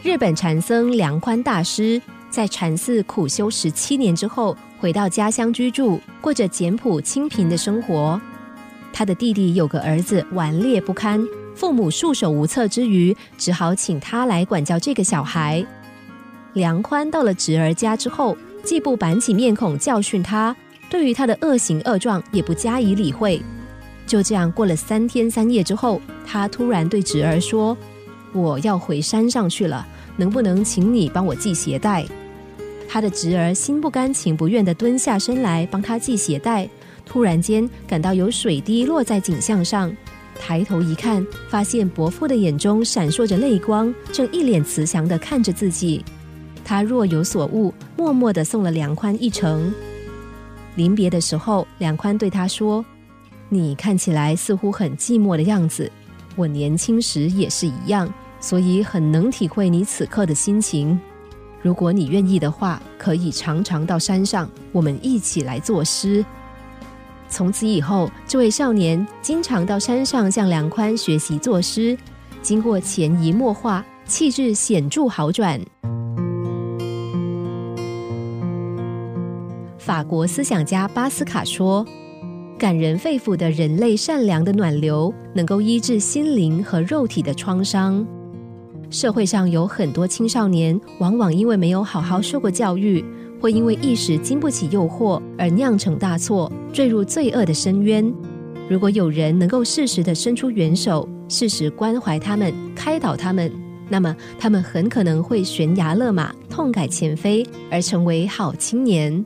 日本禅僧梁宽大师在禅寺苦修十七年之后，回到家乡居住，过着简朴清贫的生活。他的弟弟有个儿子顽劣不堪，父母束手无策之余，只好请他来管教这个小孩。梁宽到了侄儿家之后，既不板起面孔教训他，对于他的恶行恶状也不加以理会。就这样过了三天三夜之后，他突然对侄儿说：“我要回山上去了，能不能请你帮我系鞋带？”他的侄儿心不甘情不愿地蹲下身来帮他系鞋带，突然间感到有水滴落在颈项上，抬头一看，发现伯父的眼中闪烁着泪光，正一脸慈祥地看着自己。他若有所悟，默默地送了梁宽一程。临别的时候，梁宽对他说。你看起来似乎很寂寞的样子，我年轻时也是一样，所以很能体会你此刻的心情。如果你愿意的话，可以常常到山上，我们一起来作诗。从此以后，这位少年经常到山上向梁宽学习作诗，经过潜移默化，气质显著好转。法国思想家巴斯卡说。感人肺腑的人类善良的暖流，能够医治心灵和肉体的创伤。社会上有很多青少年，往往因为没有好好受过教育，会因为一时经不起诱惑而酿成大错，坠入罪恶的深渊。如果有人能够适时的伸出援手，适时关怀他们，开导他们，那么他们很可能会悬崖勒马，痛改前非，而成为好青年。